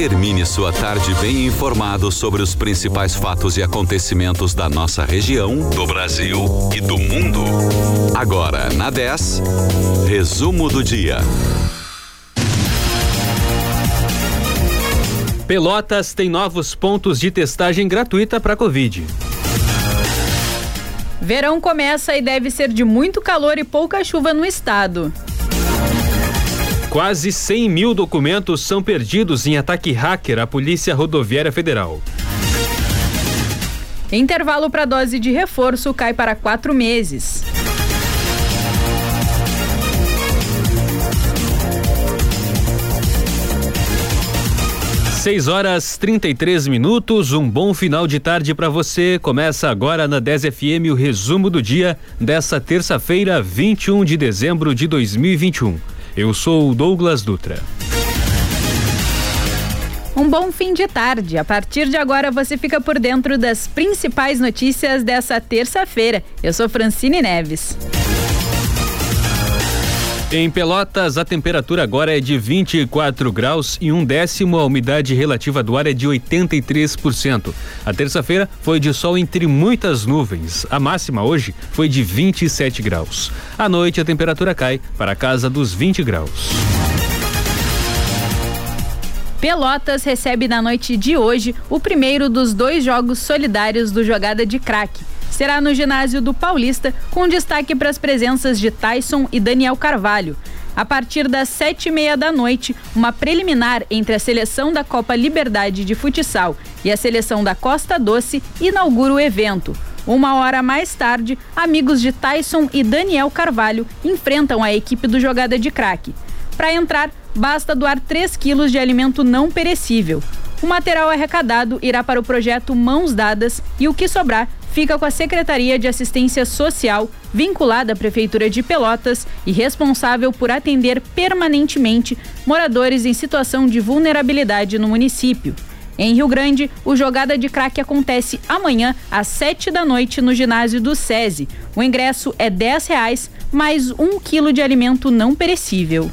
Termine sua tarde bem informado sobre os principais fatos e acontecimentos da nossa região, do Brasil e do mundo. Agora, na 10, resumo do dia. Pelotas tem novos pontos de testagem gratuita para Covid. Verão começa e deve ser de muito calor e pouca chuva no estado. Quase 100 mil documentos são perdidos em ataque hacker à Polícia Rodoviária Federal. Intervalo para dose de reforço cai para quatro meses. 6 horas 33 minutos, um bom final de tarde para você. Começa agora na 10 FM o resumo do dia dessa terça-feira, 21 de dezembro de 2021. Eu sou o Douglas Dutra. Um bom fim de tarde. A partir de agora você fica por dentro das principais notícias dessa terça-feira. Eu sou Francine Neves. Em Pelotas, a temperatura agora é de 24 graus e um décimo, a umidade relativa do ar é de 83%. A terça-feira foi de sol entre muitas nuvens. A máxima hoje foi de 27 graus. À noite, a temperatura cai para a casa dos 20 graus. Pelotas recebe na noite de hoje o primeiro dos dois jogos solidários do Jogada de Craque será no ginásio do Paulista, com destaque para as presenças de Tyson e Daniel Carvalho. A partir das sete e meia da noite, uma preliminar entre a seleção da Copa Liberdade de Futsal e a seleção da Costa Doce inaugura o evento. Uma hora mais tarde, amigos de Tyson e Daniel Carvalho enfrentam a equipe do Jogada de Craque. Para entrar, basta doar 3 quilos de alimento não perecível. O material arrecadado irá para o projeto Mãos Dadas e o que sobrar fica com a Secretaria de Assistência Social, vinculada à Prefeitura de Pelotas e responsável por atender permanentemente moradores em situação de vulnerabilidade no município. Em Rio Grande, o Jogada de Crack acontece amanhã, às 7 da noite, no ginásio do SESI. O ingresso é R$ reais mais um quilo de alimento não perecível.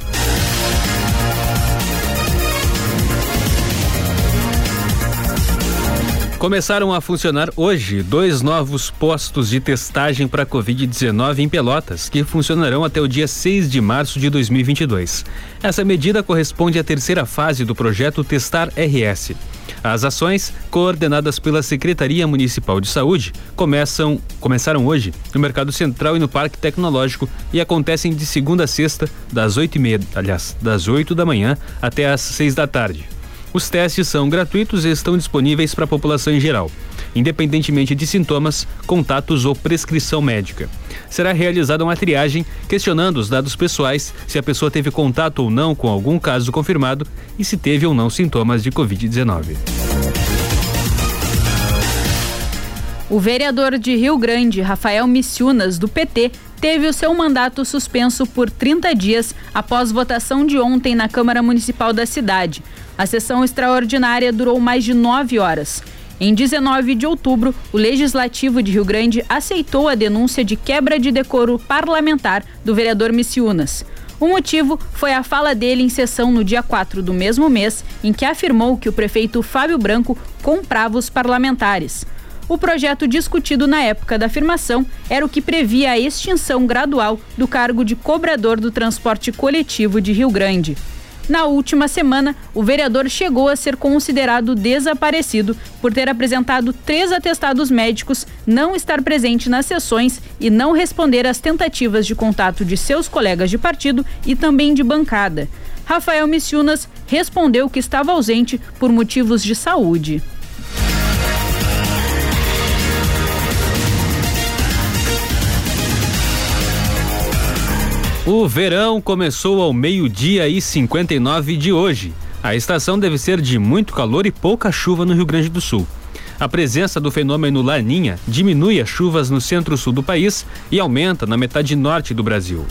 Começaram a funcionar hoje dois novos postos de testagem para Covid-19 em Pelotas, que funcionarão até o dia 6 de março de 2022. Essa medida corresponde à terceira fase do projeto Testar RS. As ações, coordenadas pela Secretaria Municipal de Saúde, começam, começaram hoje no Mercado Central e no Parque Tecnológico e acontecem de segunda a sexta, das 8 e meia, aliás, das 8 da manhã até às 6 da tarde. Os testes são gratuitos e estão disponíveis para a população em geral, independentemente de sintomas, contatos ou prescrição médica. Será realizada uma triagem questionando os dados pessoais, se a pessoa teve contato ou não com algum caso confirmado e se teve ou não sintomas de Covid-19. O vereador de Rio Grande, Rafael Missiunas, do PT, teve o seu mandato suspenso por 30 dias após votação de ontem na Câmara Municipal da cidade. A sessão extraordinária durou mais de nove horas. Em 19 de outubro, o Legislativo de Rio Grande aceitou a denúncia de quebra de decoro parlamentar do vereador Missiunas. O motivo foi a fala dele em sessão no dia 4 do mesmo mês, em que afirmou que o prefeito Fábio Branco comprava os parlamentares. O projeto discutido na época da afirmação era o que previa a extinção gradual do cargo de cobrador do transporte coletivo de Rio Grande. Na última semana, o vereador chegou a ser considerado desaparecido por ter apresentado três atestados médicos, não estar presente nas sessões e não responder às tentativas de contato de seus colegas de partido e também de bancada. Rafael Missiunas respondeu que estava ausente por motivos de saúde. O verão começou ao meio-dia e 59 de hoje. A estação deve ser de muito calor e pouca chuva no Rio Grande do Sul. A presença do fenômeno Laninha diminui as chuvas no centro-sul do país e aumenta na metade norte do Brasil.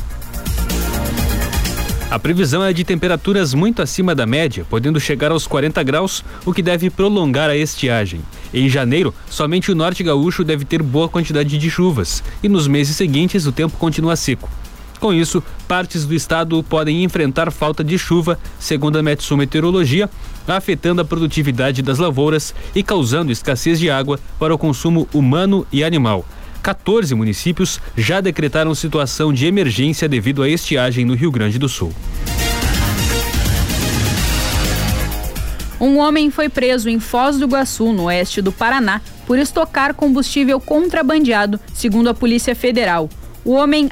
A previsão é de temperaturas muito acima da média, podendo chegar aos 40 graus, o que deve prolongar a estiagem. Em janeiro, somente o norte gaúcho deve ter boa quantidade de chuvas, e nos meses seguintes o tempo continua seco. Com isso, partes do estado podem enfrentar falta de chuva, segundo a Metsu Meteorologia, afetando a produtividade das lavouras e causando escassez de água para o consumo humano e animal. 14 municípios já decretaram situação de emergência devido à estiagem no Rio Grande do Sul. Um homem foi preso em Foz do Iguaçu, no oeste do Paraná, por estocar combustível contrabandeado, segundo a Polícia Federal. O homem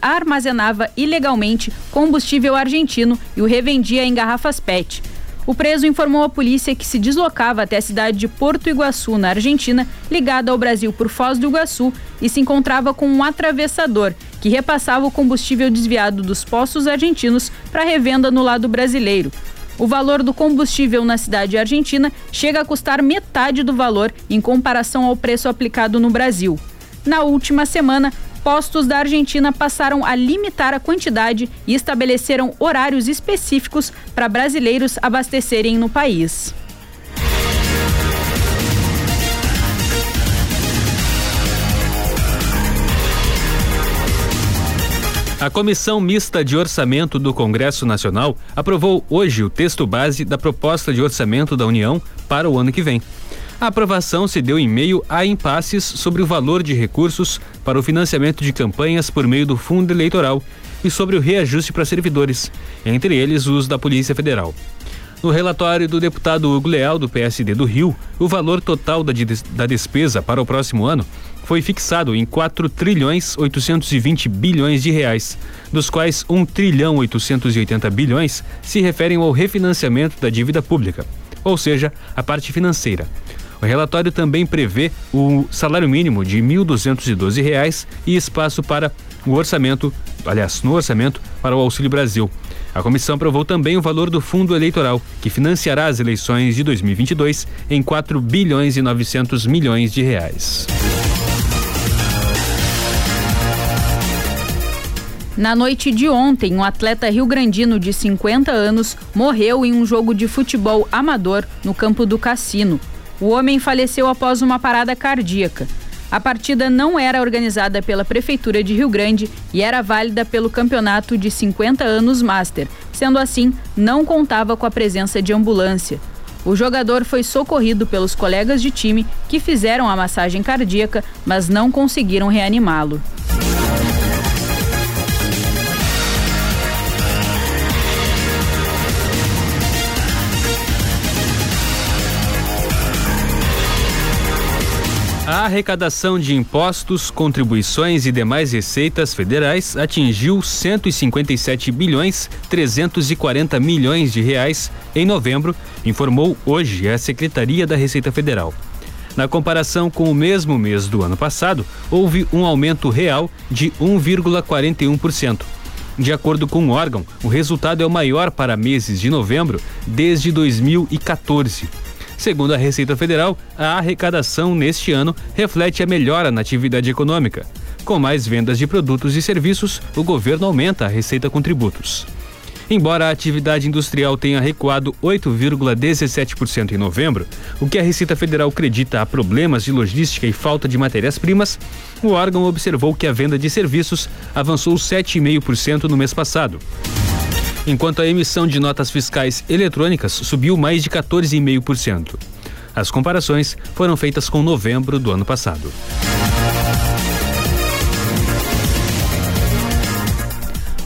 armazenava ilegalmente combustível argentino e o revendia em garrafas PET. O preso informou à polícia que se deslocava até a cidade de Porto Iguaçu, na Argentina, ligada ao Brasil por Foz do Iguaçu, e se encontrava com um atravessador que repassava o combustível desviado dos postos argentinos para revenda no lado brasileiro. O valor do combustível na cidade argentina chega a custar metade do valor em comparação ao preço aplicado no Brasil. Na última semana, postos da Argentina passaram a limitar a quantidade e estabeleceram horários específicos para brasileiros abastecerem no país. A Comissão Mista de Orçamento do Congresso Nacional aprovou hoje o texto base da proposta de orçamento da União para o ano que vem. A aprovação se deu em meio a impasses sobre o valor de recursos para o financiamento de campanhas por meio do fundo eleitoral e sobre o reajuste para servidores, entre eles os da Polícia Federal. No relatório do deputado Hugo Leal, do PSD do Rio, o valor total da, despesa para o próximo ano foi fixado em 4 trilhões 820 bilhões de reais, dos quais 1 trilhão 880 bilhões se referem ao refinanciamento da dívida pública, ou seja, a parte financeira. O relatório também prevê o salário mínimo de 1.212 reais e espaço para o orçamento, aliás, no orçamento para o Auxílio Brasil. A comissão aprovou também o valor do fundo eleitoral, que financiará as eleições de 2022 em 4 bilhões e 900 milhões de reais. Na noite de ontem, um atleta rio-grandino de 50 anos morreu em um jogo de futebol amador no campo do cassino. O homem faleceu após uma parada cardíaca. A partida não era organizada pela Prefeitura de Rio Grande e era válida pelo campeonato de 50 anos Master. Sendo assim, não contava com a presença de ambulância. O jogador foi socorrido pelos colegas de time que fizeram a massagem cardíaca, mas não conseguiram reanimá-lo. A arrecadação de impostos, contribuições e demais receitas federais atingiu 157 bilhões 340 milhões de reais em novembro, informou hoje a Secretaria da Receita Federal. Na comparação com o mesmo mês do ano passado, houve um aumento real de 1,41%. De acordo com o órgão, o resultado é o maior para meses de novembro desde 2014. Segundo a Receita Federal, a arrecadação neste ano reflete a melhora na atividade econômica. Com mais vendas de produtos e serviços, o governo aumenta a receita com tributos. Embora a atividade industrial tenha recuado 8,17% em novembro, o que a Receita Federal acredita a problemas de logística e falta de matérias-primas, o órgão observou que a venda de serviços avançou 7,5% no mês passado enquanto a emissão de notas fiscais eletrônicas subiu mais de 14,5%. As comparações foram feitas com novembro do ano passado.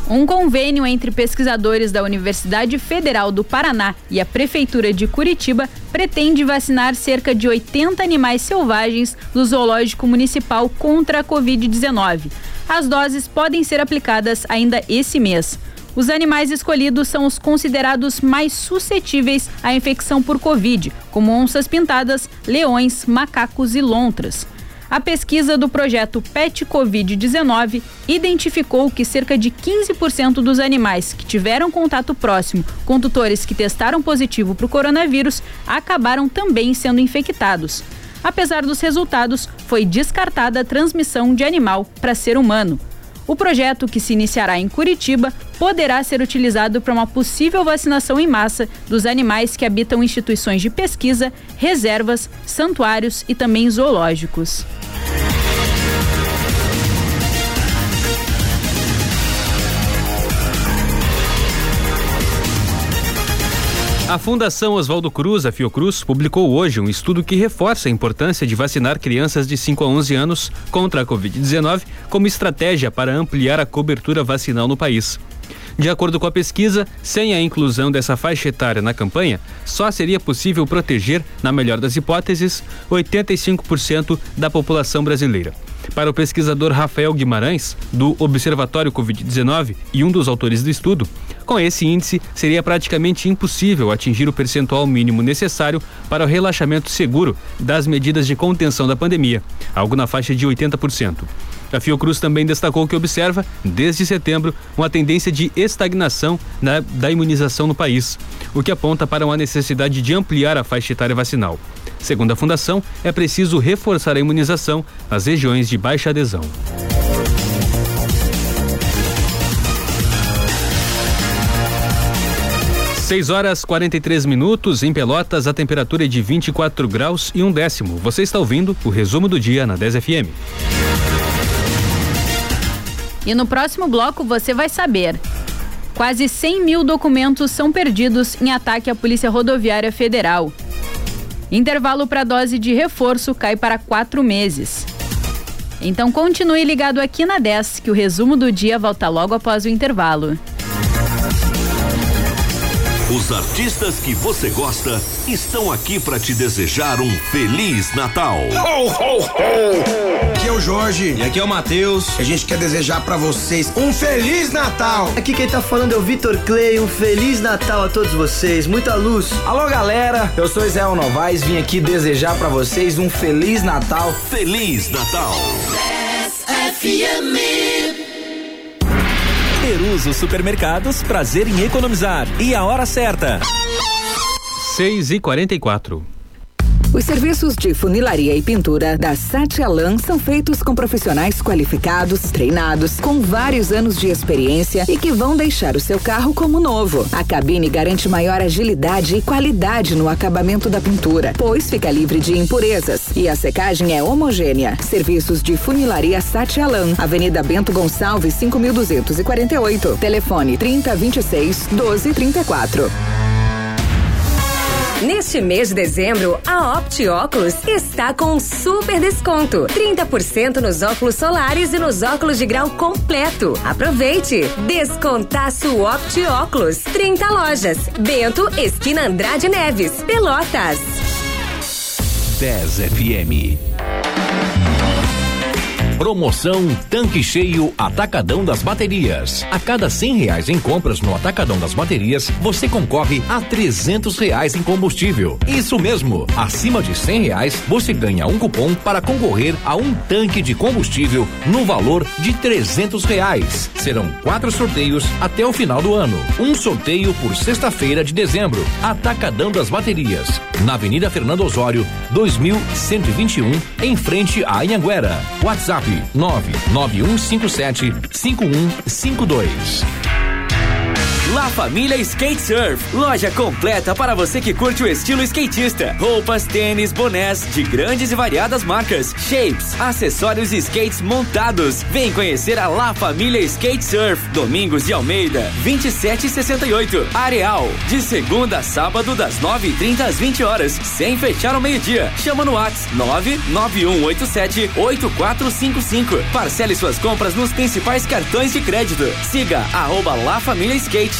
Um convênio entre pesquisadores da Universidade Federal do Paraná e a Prefeitura de Curitiba pretende vacinar cerca de 80 animais selvagens do Zoológico Municipal contra a Covid-19. As doses podem ser aplicadas ainda esse mês. Os animais escolhidos são os considerados mais suscetíveis à infecção por Covid, como onças pintadas, leões, macacos e lontras. A pesquisa do projeto PET Covid-19 identificou que cerca de 15% dos animais que tiveram contato próximo com tutores que testaram positivo para o coronavírus acabaram também sendo infectados. Apesar dos resultados, foi descartada a transmissão de animal para ser humano. O projeto, que se iniciará em Curitiba, poderá ser utilizado para uma possível vacinação em massa dos animais que habitam instituições de pesquisa, reservas, santuários e também zoológicos. A Fundação Oswaldo Cruz, a Fiocruz, publicou hoje um estudo que reforça a importância de vacinar crianças de 5 a 11 anos contra a Covid-19 como estratégia para ampliar a cobertura vacinal no país. De acordo com a pesquisa, sem a inclusão dessa faixa etária na campanha, só seria possível proteger, na melhor das hipóteses, 85% da população brasileira. Para o pesquisador Rafael Guimarães, do Observatório Covid-19 e um dos autores do estudo, com esse índice seria praticamente impossível atingir o percentual mínimo necessário para o relaxamento seguro das medidas de contenção da pandemia, algo na faixa de 80%. A Fiocruz também destacou que observa, desde setembro, uma tendência de estagnação na, da imunização no país, o que aponta para uma necessidade de ampliar a faixa etária vacinal. Segundo a Fundação, é preciso reforçar a imunização nas regiões de baixa adesão. Seis horas 43 minutos em Pelotas, a temperatura é de 24 graus e um décimo. Você está ouvindo o resumo do dia na 10 FM. E no próximo bloco você vai saber. Quase 100 mil documentos são perdidos em ataque à Polícia Rodoviária Federal. Intervalo para dose de reforço cai para quatro meses. Então continue ligado aqui na 10, que o resumo do dia volta logo após o intervalo. Os artistas que você gosta estão aqui para te desejar um feliz Natal. Ho, ho, ho. Aqui é o Jorge e aqui é o Matheus. A gente quer desejar para vocês um feliz Natal. Aqui quem tá falando é o Vitor Clay. Um feliz Natal a todos vocês. Muita luz. Alô, galera. Eu sou Israel Novaes. Vim aqui desejar para vocês um feliz Natal. Feliz Natal. FM. Peruso Supermercados, prazer em economizar. E a hora certa. 6 e 44 os serviços de funilaria e pintura da Sati Alan são feitos com profissionais qualificados, treinados, com vários anos de experiência e que vão deixar o seu carro como novo. A cabine garante maior agilidade e qualidade no acabamento da pintura, pois fica livre de impurezas e a secagem é homogênea. Serviços de funilaria Sati Alan, Avenida Bento Gonçalves, 5248. Telefone 3026 1234. Neste mês de dezembro, a Opti Óculos está com um super desconto: 30% nos óculos solares e nos óculos de grau completo. Aproveite! Descontaço Opti Óculos. 30 lojas. Bento, esquina Andrade Neves, Pelotas. 10 FM. Promoção Tanque Cheio Atacadão das Baterias. A cada cem reais em compras no Atacadão das Baterias, você concorre a trezentos reais em combustível. Isso mesmo, acima de cem reais, você ganha um cupom para concorrer a um tanque de combustível no valor de trezentos reais. Serão quatro sorteios até o final do ano. Um sorteio por sexta-feira de dezembro. Atacadão das Baterias, na Avenida Fernando Osório, 2121, em frente a Anhanguera. WhatsApp 99157 5152. La Família Skate Surf, loja completa para você que curte o estilo skatista. Roupas, tênis, bonés de grandes e variadas marcas, shapes, acessórios e skates montados. Vem conhecer a La Família Skate Surf, Domingos de Almeida, 2768, Areal, de segunda a sábado das 9h30 às 20 horas, sem fechar ao meio-dia. Chama no WhatsApp 99187 8455. Parcele suas compras nos principais cartões de crédito. Siga arroba La Família Skate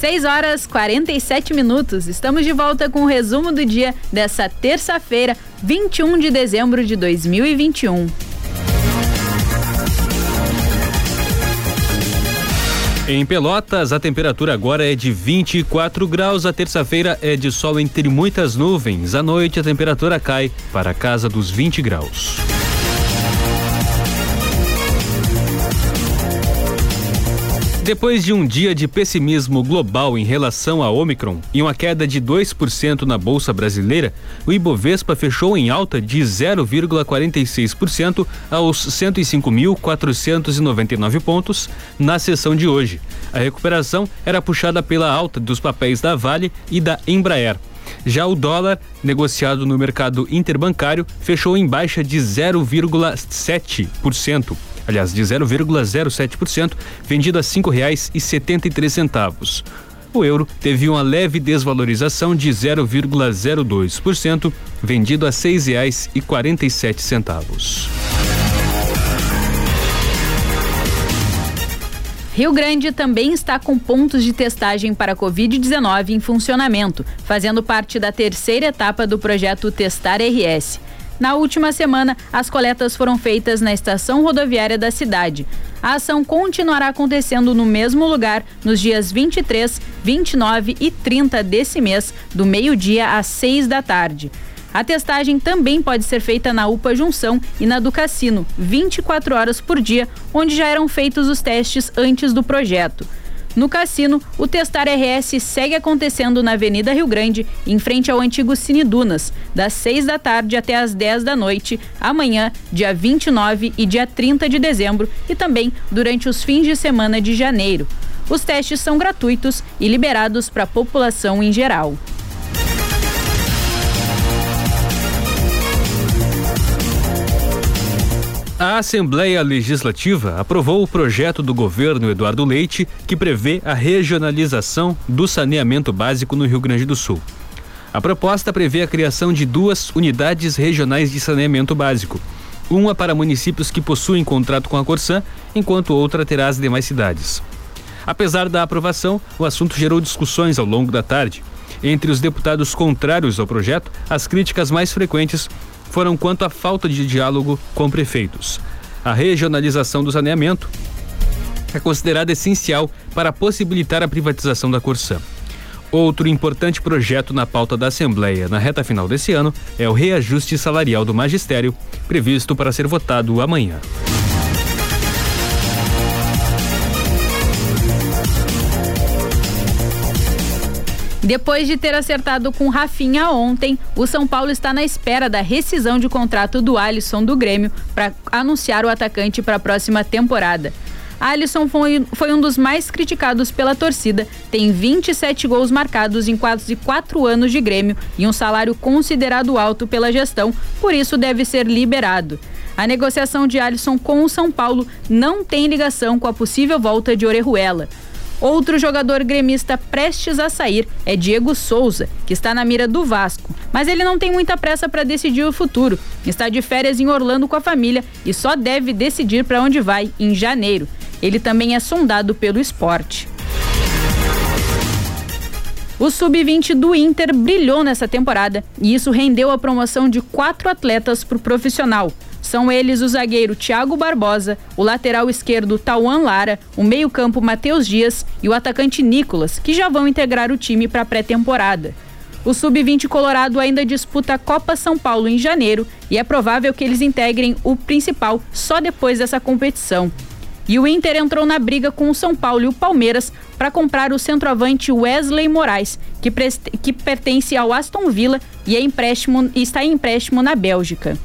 6 horas 47 minutos. Estamos de volta com o resumo do dia dessa terça-feira, 21 de dezembro de 2021. Em Pelotas, a temperatura agora é de 24 graus. A terça-feira é de sol entre muitas nuvens. À noite, a temperatura cai para a casa dos 20 graus. Depois de um dia de pessimismo global em relação a Omicron e uma queda de 2% na Bolsa Brasileira, o Ibovespa fechou em alta de 0,46% aos 105.499 pontos na sessão de hoje. A recuperação era puxada pela alta dos papéis da Vale e da Embraer. Já o dólar, negociado no mercado interbancário, fechou em baixa de 0,7% aliás, de 0,07%, vendido a três centavos. O euro teve uma leve desvalorização de 0,02%, vendido a sete centavos. Rio Grande também está com pontos de testagem para Covid-19 em funcionamento, fazendo parte da terceira etapa do projeto Testar RS. Na última semana, as coletas foram feitas na estação rodoviária da cidade. A ação continuará acontecendo no mesmo lugar nos dias 23, 29 e 30 desse mês, do meio-dia às 6 da tarde. A testagem também pode ser feita na UPA Junção e na do Cassino, 24 horas por dia, onde já eram feitos os testes antes do projeto. No cassino, o Testar RS segue acontecendo na Avenida Rio Grande, em frente ao antigo Cine Dunas, das 6 da tarde até as 10 da noite, amanhã, dia 29 e dia 30 de dezembro, e também durante os fins de semana de janeiro. Os testes são gratuitos e liberados para a população em geral. A Assembleia Legislativa aprovou o projeto do governo Eduardo Leite que prevê a regionalização do saneamento básico no Rio Grande do Sul. A proposta prevê a criação de duas unidades regionais de saneamento básico, uma para municípios que possuem contrato com a Corsã, enquanto outra terá as demais cidades. Apesar da aprovação, o assunto gerou discussões ao longo da tarde. Entre os deputados contrários ao projeto, as críticas mais frequentes foram quanto à falta de diálogo com prefeitos. A regionalização do saneamento é considerada essencial para possibilitar a privatização da Corsã. Outro importante projeto na pauta da Assembleia na reta final desse ano é o reajuste salarial do magistério, previsto para ser votado amanhã. Depois de ter acertado com Rafinha ontem, o São Paulo está na espera da rescisão de contrato do Alisson do Grêmio para anunciar o atacante para a próxima temporada. Alisson foi, foi, um dos mais criticados pela torcida, tem 27 gols marcados em quase quatro anos de Grêmio e um salário considerado alto pela gestão, por isso deve ser liberado. A negociação de Alisson com o São Paulo não tem ligação com a possível volta de Orejuela. Outro jogador gremista prestes a sair é Diego Souza, que está na mira do Vasco. Mas ele não tem muita pressa para decidir o futuro. Está de férias em Orlando com a família e só deve decidir para onde vai em janeiro. Ele também é sondado pelo esporte. O sub-20 do Inter brilhou nessa temporada e isso rendeu a promoção de quatro atletas para o profissional. São eles o zagueiro Thiago Barbosa, o lateral esquerdo Tauan Lara, o meio-campo Matheus Dias e o atacante Nicolas, que já vão integrar o time para a pré-temporada. O Sub-20 Colorado ainda disputa a Copa São Paulo em janeiro e é provável que eles integrem o principal só depois dessa competição. E o Inter entrou na briga com o São Paulo e o Palmeiras para comprar o centroavante Wesley Moraes, que, que pertence ao Aston Villa e, é empréstimo, e está em empréstimo na Bélgica.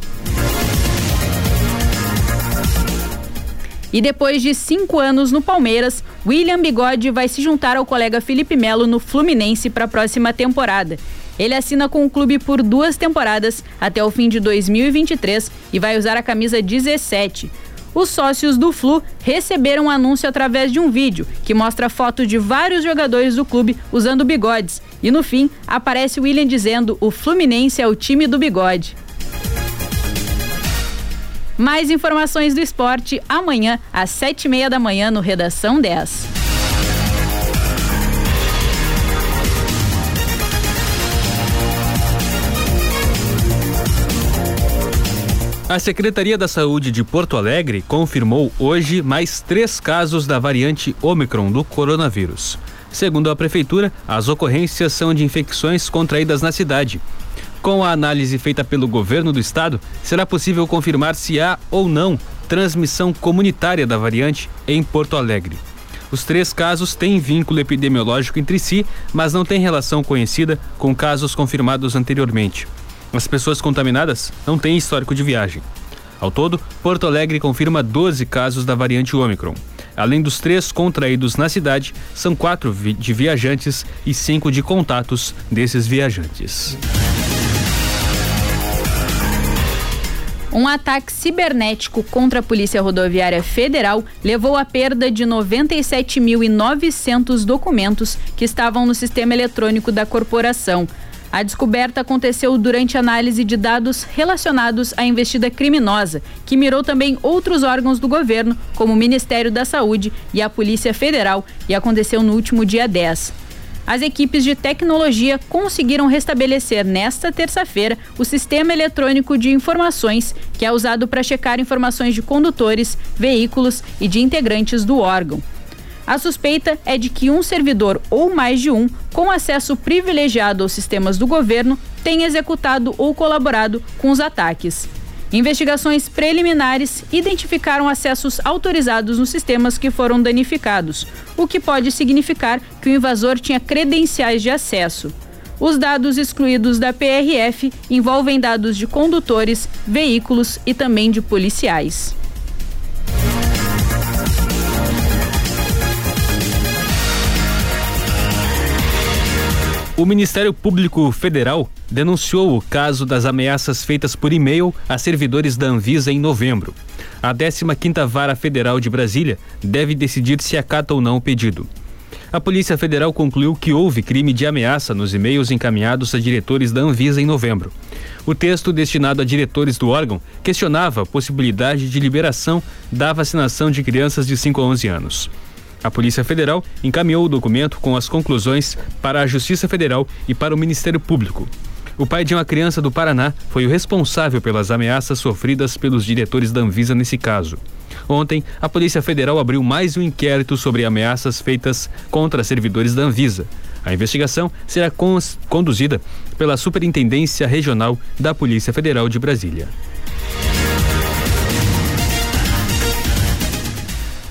E depois de cinco anos no Palmeiras, William Bigode vai se juntar ao colega Felipe Melo no Fluminense para a próxima temporada. Ele assina com o clube por duas temporadas até o fim de 2023 e vai usar a camisa 17. Os sócios do Flu receberam um anúncio através de um vídeo que mostra foto de vários jogadores do clube usando bigodes. E no fim, aparece William dizendo: o Fluminense é o time do bigode. Mais informações do esporte amanhã, às sete e meia da manhã, no Redação 10. A Secretaria da Saúde de Porto Alegre confirmou hoje mais três casos da variante Omicron do coronavírus. Segundo a Prefeitura, as ocorrências são de infecções contraídas na cidade com a análise feita pelo governo do estado, será possível confirmar se há ou não transmissão comunitária da variante em Porto Alegre. Os três casos têm vínculo epidemiológico entre si, mas não têm relação conhecida com casos confirmados anteriormente. As pessoas contaminadas não têm histórico de viagem. Ao todo, Porto Alegre confirma 12 casos da variante Ômicron. Além dos três contraídos na cidade, são quatro de viajantes e cinco de contatos desses viajantes. Um ataque cibernético contra a Polícia Rodoviária Federal levou à perda de 97.900 documentos que estavam no sistema eletrônico da corporação. A descoberta aconteceu durante análise de dados relacionados à investida criminosa, que mirou também outros órgãos do governo, como o Ministério da Saúde e a Polícia Federal, e aconteceu no último dia 10. As equipes de tecnologia conseguiram restabelecer nesta terça-feira o sistema eletrônico de informações, que é usado para checar informações de condutores, veículos e de integrantes do órgão. A suspeita é de que um servidor ou mais de um, com acesso privilegiado aos sistemas do governo, tenha executado ou colaborado com os ataques. Investigações preliminares identificaram acessos autorizados nos sistemas que foram danificados, o que pode significar que o invasor tinha credenciais de acesso. Os dados excluídos da PRF envolvem dados de condutores, veículos e também de policiais. O Ministério Público Federal denunciou o caso das ameaças feitas por e-mail a servidores da Anvisa em novembro. A 15ª Vara Federal de Brasília deve decidir se acata ou não o pedido. A Polícia Federal concluiu que houve crime de ameaça nos e-mails encaminhados a diretores da Anvisa em novembro. O texto destinado a diretores do órgão questionava a possibilidade de liberação da vacinação de crianças de 5 a 11 anos. A Polícia Federal encaminhou o documento com as conclusões para a Justiça Federal e para o Ministério Público. O pai de uma criança do Paraná foi o responsável pelas ameaças sofridas pelos diretores da Anvisa nesse caso. Ontem, a Polícia Federal abriu mais um inquérito sobre ameaças feitas contra servidores da Anvisa. A investigação será conduzida pela Superintendência Regional da Polícia Federal de Brasília.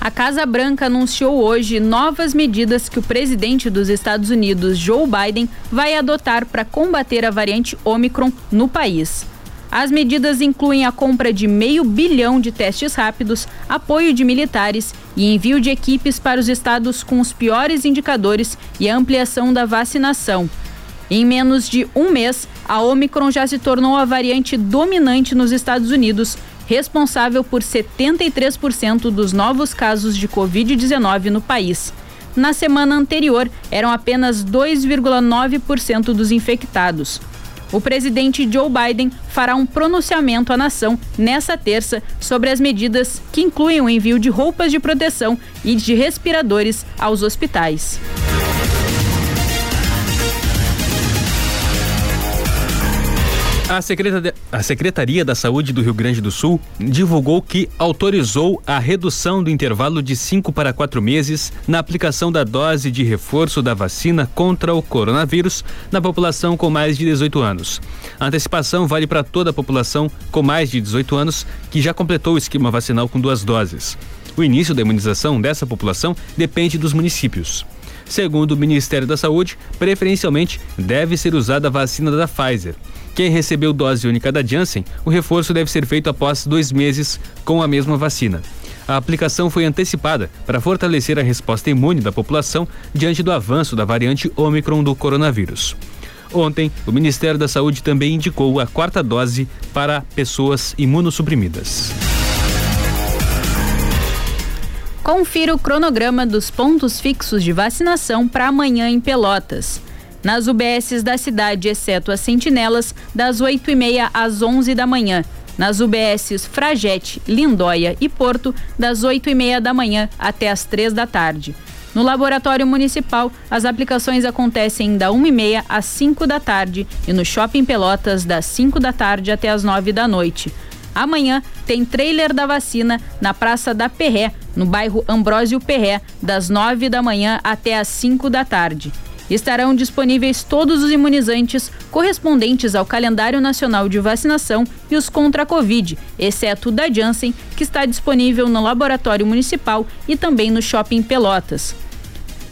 A Casa Branca anunciou hoje novas medidas que o presidente dos Estados Unidos, Joe Biden, vai adotar para combater a variante Omicron no país. As medidas incluem a compra de meio bilhão de testes rápidos, apoio de militares e envio de equipes para os estados com os piores indicadores e a ampliação da vacinação. Em menos de um mês, a Omicron já se tornou a variante dominante nos Estados Unidos, responsável por 73% dos novos casos de Covid-19 no país. Na semana anterior, eram apenas 2,9% dos infectados. O presidente Joe Biden fará um pronunciamento à nação nesta terça sobre as medidas que incluem o envio de roupas de proteção e de respiradores aos hospitais. A, a Secretaria da Saúde do Rio Grande do Sul divulgou que autorizou a redução do intervalo de 5 para 4 meses na aplicação da dose de reforço da vacina contra o coronavírus na população com mais de 18 anos. A antecipação vale para toda a população com mais de 18 anos que já completou o esquema vacinal com duas doses. O início da imunização dessa população depende dos municípios. Segundo o Ministério da Saúde, preferencialmente deve ser usada a vacina da Pfizer. Quem recebeu dose única da Janssen, o reforço deve ser feito após dois meses com a mesma vacina. A aplicação foi antecipada para fortalecer a resposta imune da população diante do avanço da variante Ômicron do coronavírus. Ontem, o Ministério da Saúde também indicou a quarta dose para pessoas imunossuprimidas. Confira o cronograma dos pontos fixos de vacinação para amanhã em Pelotas nas UBSs da cidade, exceto as sentinelas, das 8h30 às 11 da manhã. Nas UBSs Fragete, Lindóia e Porto, das 8h30 da manhã até as 3 da tarde. No Laboratório Municipal, as aplicações acontecem da 1h30 às 5 da tarde e no Shopping Pelotas, das 5 da tarde até as 9 da noite. Amanhã tem trailer da vacina na Praça da Perré, no bairro Ambrósio Perré, das 9 da manhã até as 5 da tarde. Estarão disponíveis todos os imunizantes correspondentes ao calendário nacional de vacinação e os contra a Covid, exceto o da Janssen, que está disponível no laboratório municipal e também no shopping Pelotas.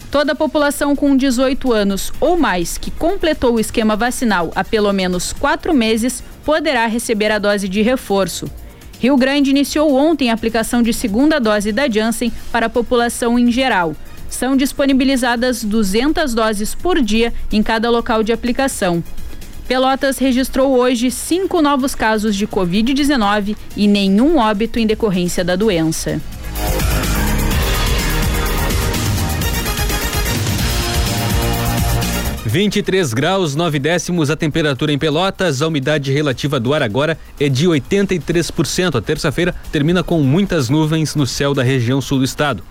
Toda a população com 18 anos ou mais que completou o esquema vacinal há pelo menos quatro meses poderá receber a dose de reforço. Rio Grande iniciou ontem a aplicação de segunda dose da Janssen para a população em geral são disponibilizadas 200 doses por dia em cada local de aplicação. Pelotas registrou hoje cinco novos casos de Covid-19 e nenhum óbito em decorrência da doença. Vinte e três graus, nove décimos a temperatura em Pelotas, a umidade relativa do ar agora é de 83%. A terça-feira termina com muitas nuvens no céu da região sul do estado.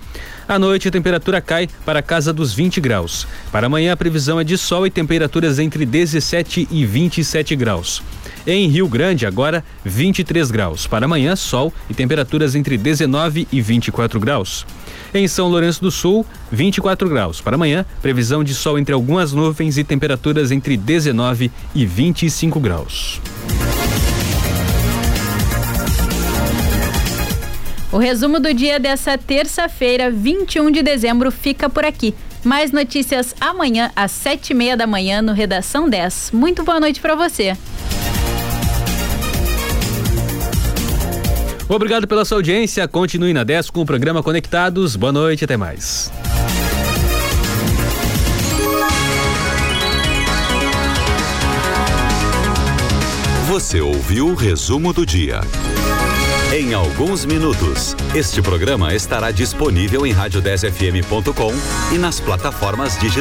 À noite, a temperatura cai para a casa dos 20 graus. Para amanhã, a previsão é de sol e temperaturas entre 17 e 27 graus. Em Rio Grande, agora 23 graus. Para amanhã, sol e temperaturas entre 19 e 24 graus. Em São Lourenço do Sul, 24 graus. Para amanhã, previsão de sol entre algumas nuvens e temperaturas entre 19 e 25 graus. O resumo do dia dessa terça-feira, 21 de dezembro, fica por aqui. Mais notícias amanhã, às sete e meia da manhã, no Redação 10. Muito boa noite para você. Obrigado pela sua audiência. Continue na 10 com o programa Conectados. Boa noite, até mais. Você ouviu o resumo do dia. Em alguns minutos, este programa estará disponível em rádio10fm.com e nas plataformas digitais.